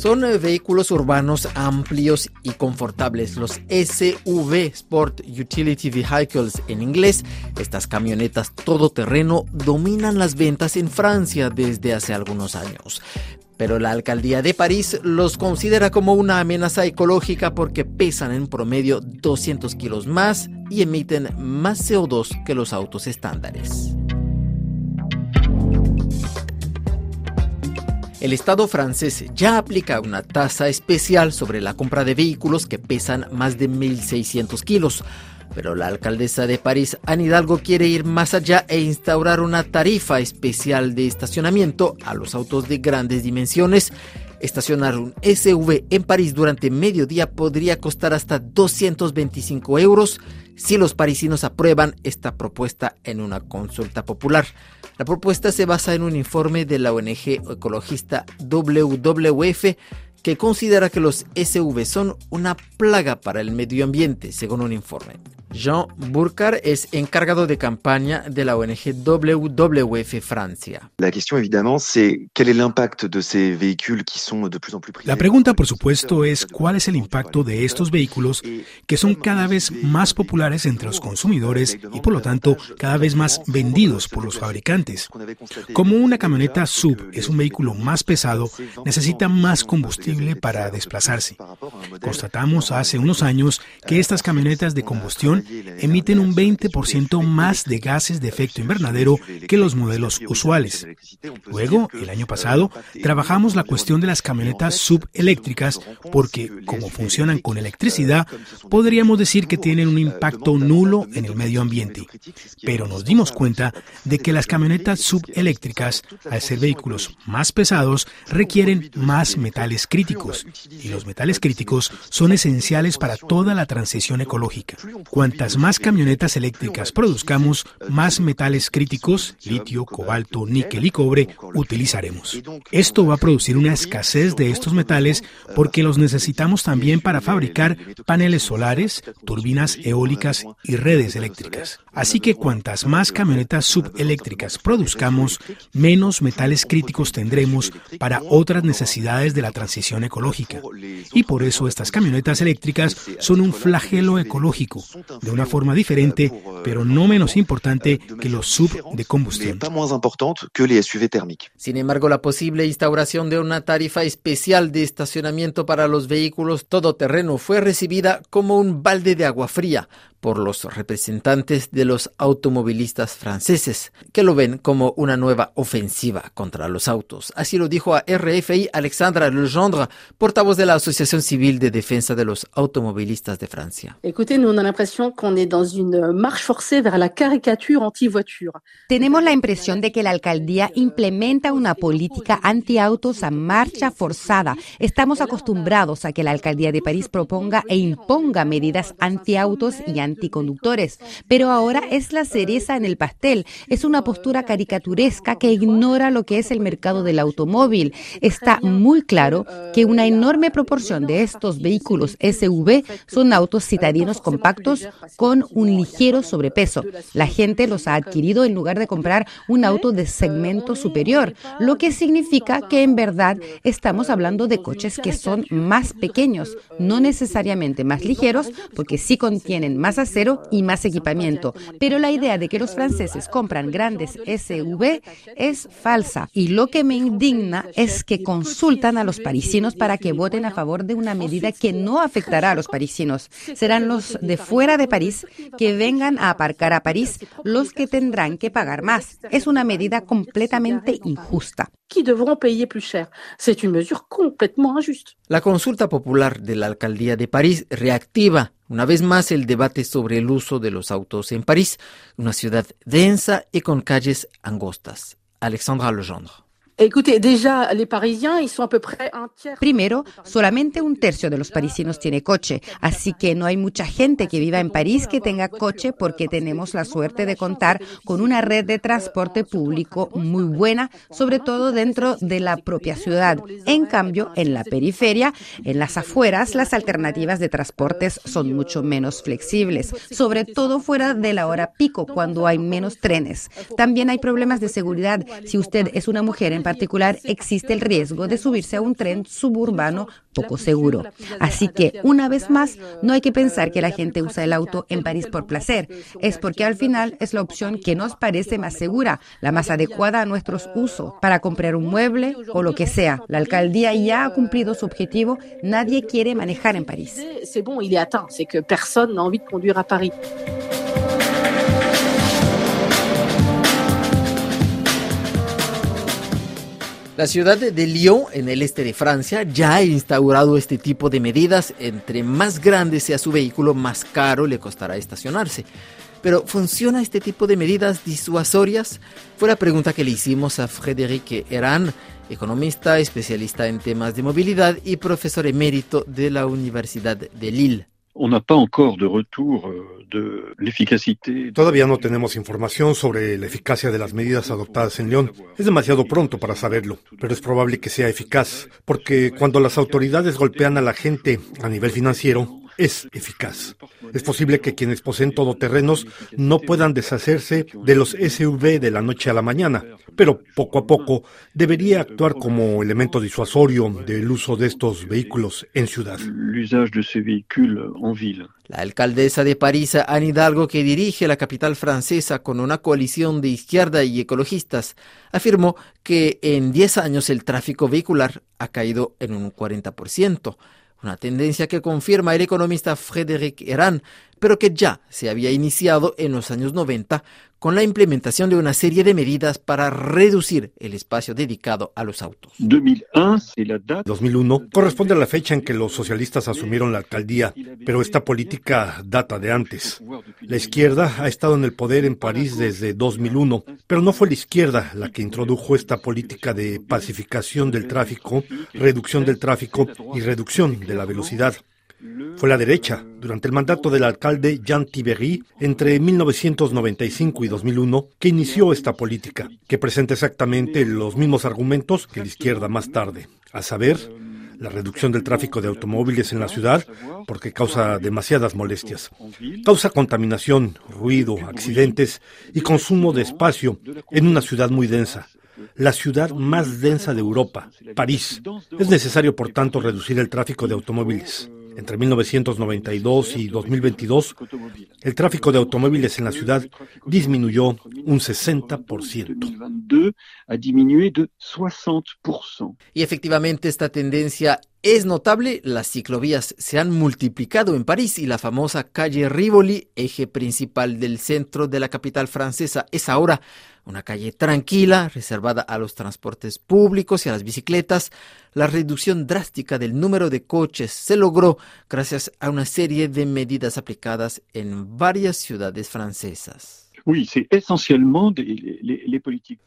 Son eh, vehículos urbanos amplios y confortables, los SUV Sport Utility Vehicles en inglés. Estas camionetas todoterreno dominan las ventas en Francia desde hace algunos años. Pero la alcaldía de París los considera como una amenaza ecológica porque pesan en promedio 200 kilos más y emiten más CO2 que los autos estándares. El Estado francés ya aplica una tasa especial sobre la compra de vehículos que pesan más de 1.600 kilos. Pero la alcaldesa de París, Anne Hidalgo, quiere ir más allá e instaurar una tarifa especial de estacionamiento a los autos de grandes dimensiones. Estacionar un SUV en París durante medio día podría costar hasta 225 euros si los parisinos aprueban esta propuesta en una consulta popular. La propuesta se basa en un informe de la ONG ecologista WWF que considera que los SUV son una plaga para el medio ambiente, según un informe. Jean Burkhardt es encargado de campaña de la ONG WWF Francia. La pregunta, por supuesto, es cuál es el impacto de estos vehículos que son cada vez más populares entre los consumidores y, por lo tanto, cada vez más vendidos por los fabricantes. Como una camioneta sub es un vehículo más pesado, necesita más combustible para desplazarse. Constatamos hace unos años que estas camionetas de combustión emiten un 20% más de gases de efecto invernadero que los modelos usuales. Luego, el año pasado, trabajamos la cuestión de las camionetas subeléctricas porque, como funcionan con electricidad, podríamos decir que tienen un impacto nulo en el medio ambiente. Pero nos dimos cuenta de que las camionetas subeléctricas, al ser vehículos más pesados, requieren más metales críticos. Y los metales críticos son esenciales para toda la transición ecológica. Cuantas más camionetas eléctricas produzcamos, más metales críticos, litio, cobalto, níquel y cobre, utilizaremos. Esto va a producir una escasez de estos metales porque los necesitamos también para fabricar paneles solares, turbinas eólicas y redes eléctricas. Así que cuantas más camionetas subeléctricas produzcamos, menos metales críticos tendremos para otras necesidades de la transición ecológica. Y por eso estas camionetas eléctricas son un flagelo ecológico, de una forma diferente, pero no menos importante que los sub de combustión. Sin embargo, la posible instauración de una tarifa especial de estacionamiento para los vehículos todoterreno fue recibida como un balde de agua fría por los representantes de los automovilistas franceses, que lo ven como una nueva ofensiva contra los autos. Así lo dijo a RFI Alexandra Legendre, portavoz de la Asociación Civil de Defensa de los Automovilistas de Francia. Tenemos la impresión de que la alcaldía implementa una política anti-autos a marcha forzada. Estamos acostumbrados a que la alcaldía de París proponga e imponga medidas anti-autos y anti anticonductores, pero ahora es la cereza en el pastel. Es una postura caricaturesca que ignora lo que es el mercado del automóvil. Está muy claro que una enorme proporción de estos vehículos SUV son autos citadinos compactos con un ligero sobrepeso. La gente los ha adquirido en lugar de comprar un auto de segmento superior, lo que significa que en verdad estamos hablando de coches que son más pequeños, no necesariamente más ligeros, porque sí contienen más acero y más equipamiento. Pero la idea de que los franceses compran grandes SUV es falsa. Y lo que me indigna es que consultan a los parisinos para que voten a favor de una medida que no afectará a los parisinos. Serán los de fuera de París que vengan a aparcar a París los que tendrán que pagar más. Es una medida completamente injusta. La consulta popular de la alcaldía de París reactiva una vez más el debate sobre el uso de los autos en París, una ciudad densa y con calles angostas. Alexandra Legendre. Primero, solamente un tercio de los parisinos tiene coche, así que no hay mucha gente que viva en París que tenga coche porque tenemos la suerte de contar con una red de transporte público muy buena, sobre todo dentro de la propia ciudad. En cambio, en la periferia, en las afueras, las alternativas de transportes son mucho menos flexibles, sobre todo fuera de la hora pico, cuando hay menos trenes. También hay problemas de seguridad. Si usted es una mujer en particular existe el riesgo de subirse a un tren suburbano poco seguro. Así que, una vez más, no hay que pensar que la gente usa el auto en París por placer, es porque al final es la opción que nos parece más segura, la más adecuada a nuestros usos, para comprar un mueble o lo que sea. La alcaldía ya ha cumplido su objetivo, nadie quiere manejar en París. La ciudad de Lyon, en el este de Francia, ya ha instaurado este tipo de medidas. Entre más grande sea su vehículo, más caro le costará estacionarse. Pero ¿funciona este tipo de medidas disuasorias? Fue la pregunta que le hicimos a Frédéric Heran, economista, especialista en temas de movilidad y profesor emérito de la Universidad de Lille. Todavía no tenemos información sobre la eficacia de las medidas adoptadas en León. Es demasiado pronto para saberlo, pero es probable que sea eficaz, porque cuando las autoridades golpean a la gente a nivel financiero, es eficaz. Es posible que quienes poseen todoterrenos no puedan deshacerse de los SUV de la noche a la mañana, pero poco a poco debería actuar como elemento disuasorio del uso de estos vehículos en ciudad. La alcaldesa de París, Anne Hidalgo, que dirige la capital francesa con una coalición de izquierda y ecologistas, afirmó que en 10 años el tráfico vehicular ha caído en un 40% una tendencia que confirma el economista Frédéric Heran, pero que ya se había iniciado en los años 90 con la implementación de una serie de medidas para reducir el espacio dedicado a los autos. 2001 corresponde a la fecha en que los socialistas asumieron la alcaldía, pero esta política data de antes. La izquierda ha estado en el poder en París desde 2001, pero no fue la izquierda la que introdujo esta política de pacificación del tráfico, reducción del tráfico y reducción de la velocidad. Fue la derecha, durante el mandato del alcalde Jean Tibery, entre 1995 y 2001, que inició esta política, que presenta exactamente los mismos argumentos que la izquierda más tarde, a saber, la reducción del tráfico de automóviles en la ciudad, porque causa demasiadas molestias. Causa contaminación, ruido, accidentes y consumo de espacio en una ciudad muy densa, la ciudad más densa de Europa, París. Es necesario, por tanto, reducir el tráfico de automóviles. Entre 1992 y 2022, el tráfico de automóviles en la ciudad disminuyó un 60%. Y efectivamente esta tendencia es notable, las ciclovías se han multiplicado en París y la famosa calle Rivoli, eje principal del centro de la capital francesa, es ahora una calle tranquila, reservada a los transportes públicos y a las bicicletas. La reducción drástica del número de coches se logró gracias a una serie de medidas aplicadas en varias ciudades francesas.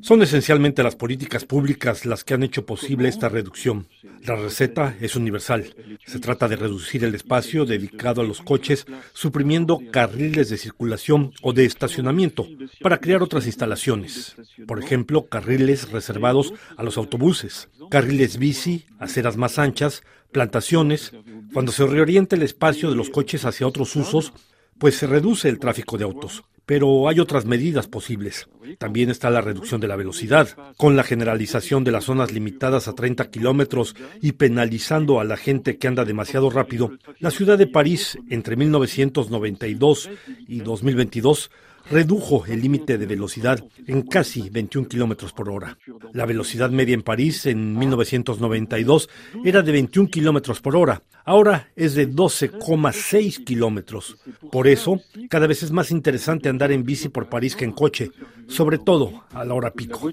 Son esencialmente las políticas públicas las que han hecho posible esta reducción. La receta es universal. Se trata de reducir el espacio dedicado a los coches, suprimiendo carriles de circulación o de estacionamiento para crear otras instalaciones. Por ejemplo, carriles reservados a los autobuses, carriles bici, aceras más anchas, plantaciones. Cuando se reorienta el espacio de los coches hacia otros usos, pues se reduce el tráfico de autos. Pero hay otras medidas posibles. También está la reducción de la velocidad, con la generalización de las zonas limitadas a 30 kilómetros y penalizando a la gente que anda demasiado rápido. La ciudad de París, entre 1992 y 2022, redujo el límite de velocidad en casi 21 kilómetros por hora. La velocidad media en París en 1992 era de 21 kilómetros por hora. Ahora es de 12,6 kilómetros. Por eso, cada vez es más interesante andar en bici por París que en coche, sobre todo a la hora pico.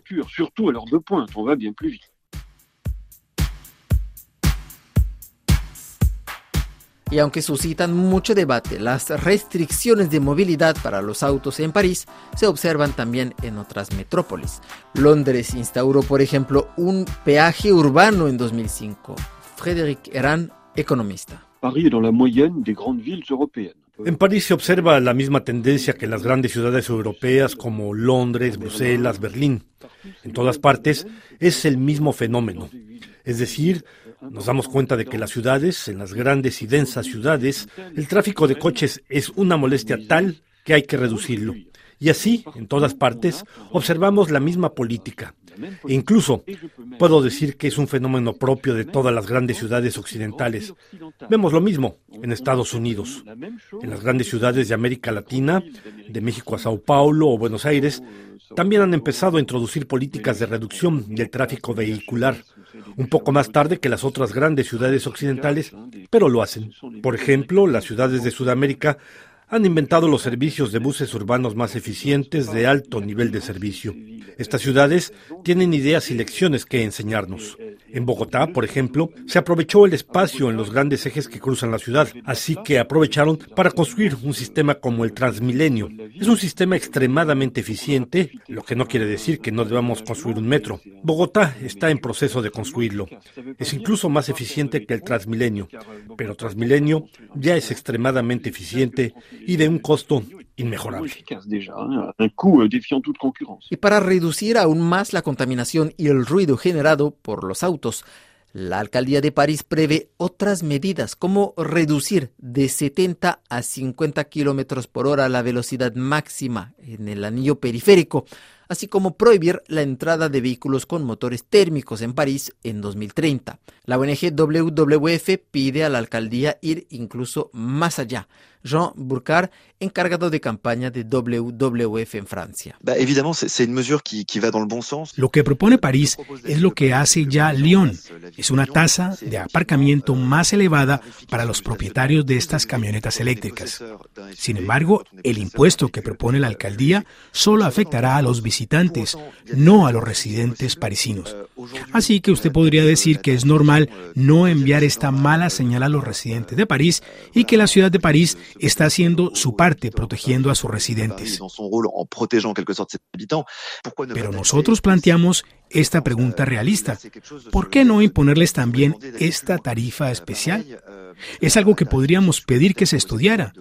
Y aunque suscitan mucho debate, las restricciones de movilidad para los autos en París se observan también en otras metrópolis. Londres instauró, por ejemplo, un peaje urbano en 2005. Frédéric Heran, economista. En París se observa la misma tendencia que en las grandes ciudades europeas como Londres, Bruselas, Berlín. En todas partes es el mismo fenómeno. Es decir, nos damos cuenta de que las ciudades, en las grandes y densas ciudades, el tráfico de coches es una molestia tal que hay que reducirlo. Y así, en todas partes, observamos la misma política. E incluso puedo decir que es un fenómeno propio de todas las grandes ciudades occidentales. Vemos lo mismo en Estados Unidos. En las grandes ciudades de América Latina, de México a Sao Paulo o Buenos Aires, también han empezado a introducir políticas de reducción del tráfico vehicular, un poco más tarde que las otras grandes ciudades occidentales, pero lo hacen. Por ejemplo, las ciudades de Sudamérica han inventado los servicios de buses urbanos más eficientes de alto nivel de servicio. Estas ciudades tienen ideas y lecciones que enseñarnos. En Bogotá, por ejemplo, se aprovechó el espacio en los grandes ejes que cruzan la ciudad, así que aprovecharon para construir un sistema como el Transmilenio. Es un sistema extremadamente eficiente, lo que no quiere decir que no debamos construir un metro. Bogotá está en proceso de construirlo. Es incluso más eficiente que el Transmilenio, pero Transmilenio ya es extremadamente eficiente y de un costo inmejorable. Y para reducir aún más la contaminación y el ruido generado por los autos, la alcaldía de París prevé otras medidas como reducir de 70 a 50 kilómetros por hora la velocidad máxima en el anillo periférico, así como prohibir la entrada de vehículos con motores térmicos en París en 2030. La ONG WWF pide a la alcaldía ir incluso más allá. Jean Burkard, encargado de campaña de WWF en Francia. Lo que propone París es lo que hace ya Lyon. Es una tasa de aparcamiento más elevada para los propietarios de estas camionetas eléctricas. Sin embargo, el impuesto que propone la alcaldía solo afectará a los visitantes, no a los residentes parisinos. Así que usted podría decir que es normal no enviar esta mala señal a los residentes de París y que la ciudad de París está haciendo su parte protegiendo a sus residentes. Pero nosotros planteamos esta pregunta realista. ¿Por qué no imponerles también esta tarifa especial? Es algo que podríamos pedir que se estudiara.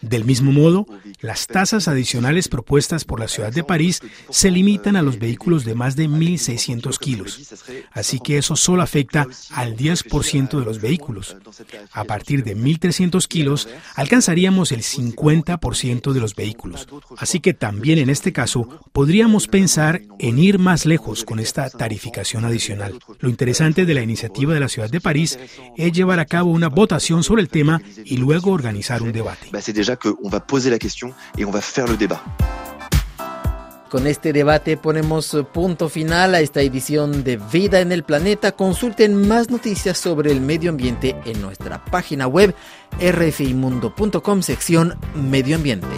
Del mismo modo, las tasas adicionales propuestas por la ciudad de París se limitan a los vehículos de más de 1.600 kilos. Así que eso solo afecta al 10% de los vehículos. A partir de 1.300 kilos, alcanzaríamos el 50% de los vehículos. Así que también en este caso, podríamos pensar en ir más lejos con esta tarificación adicional. Lo interesante de la iniciativa de la ciudad de París es llevar a cabo una votación sobre el tema y luego organizar un debate. Con este debate ponemos punto final a esta edición de Vida en el Planeta. Consulten más noticias sobre el medio ambiente en nuestra página web rfimundo.com sección Medio Ambiente.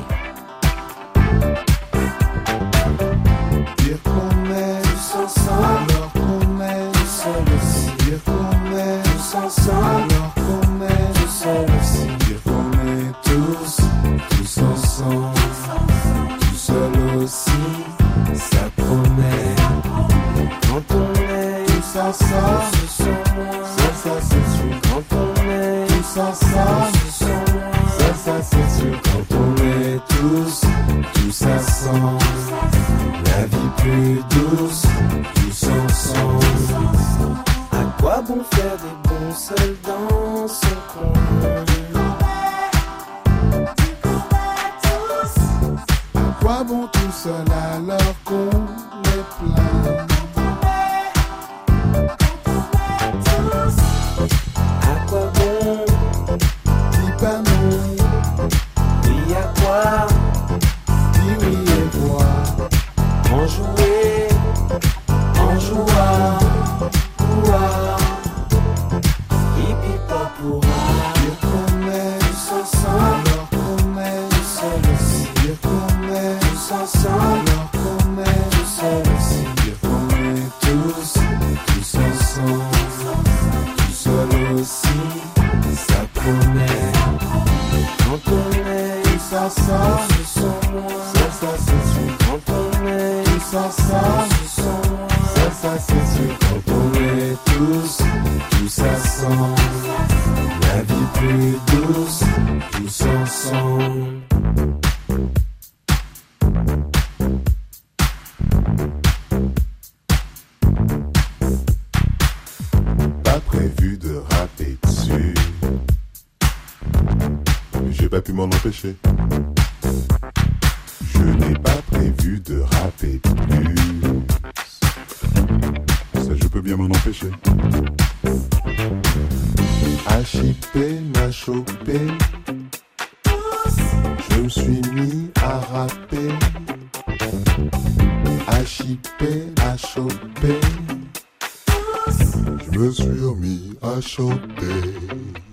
ça. Ça, ça, c'est sûr quand on est. Tout ça, ça, ce. Ça, ça, c'est sûr quand on est tous. Tout ça sent la vie plus douce. Tous ensemble. À quoi bon faire des bons seuls dans son coin? À quoi bon tout seul alors qu'on est plein? noção. aurait pu m'en empêcher. Je n'ai pas prévu de rapper plus. Ça, je peux bien m'en empêcher. H.I.P. m'a chopé. Je me suis mis à rapper. H.I.P. a chopé. Je me suis remis à chanter.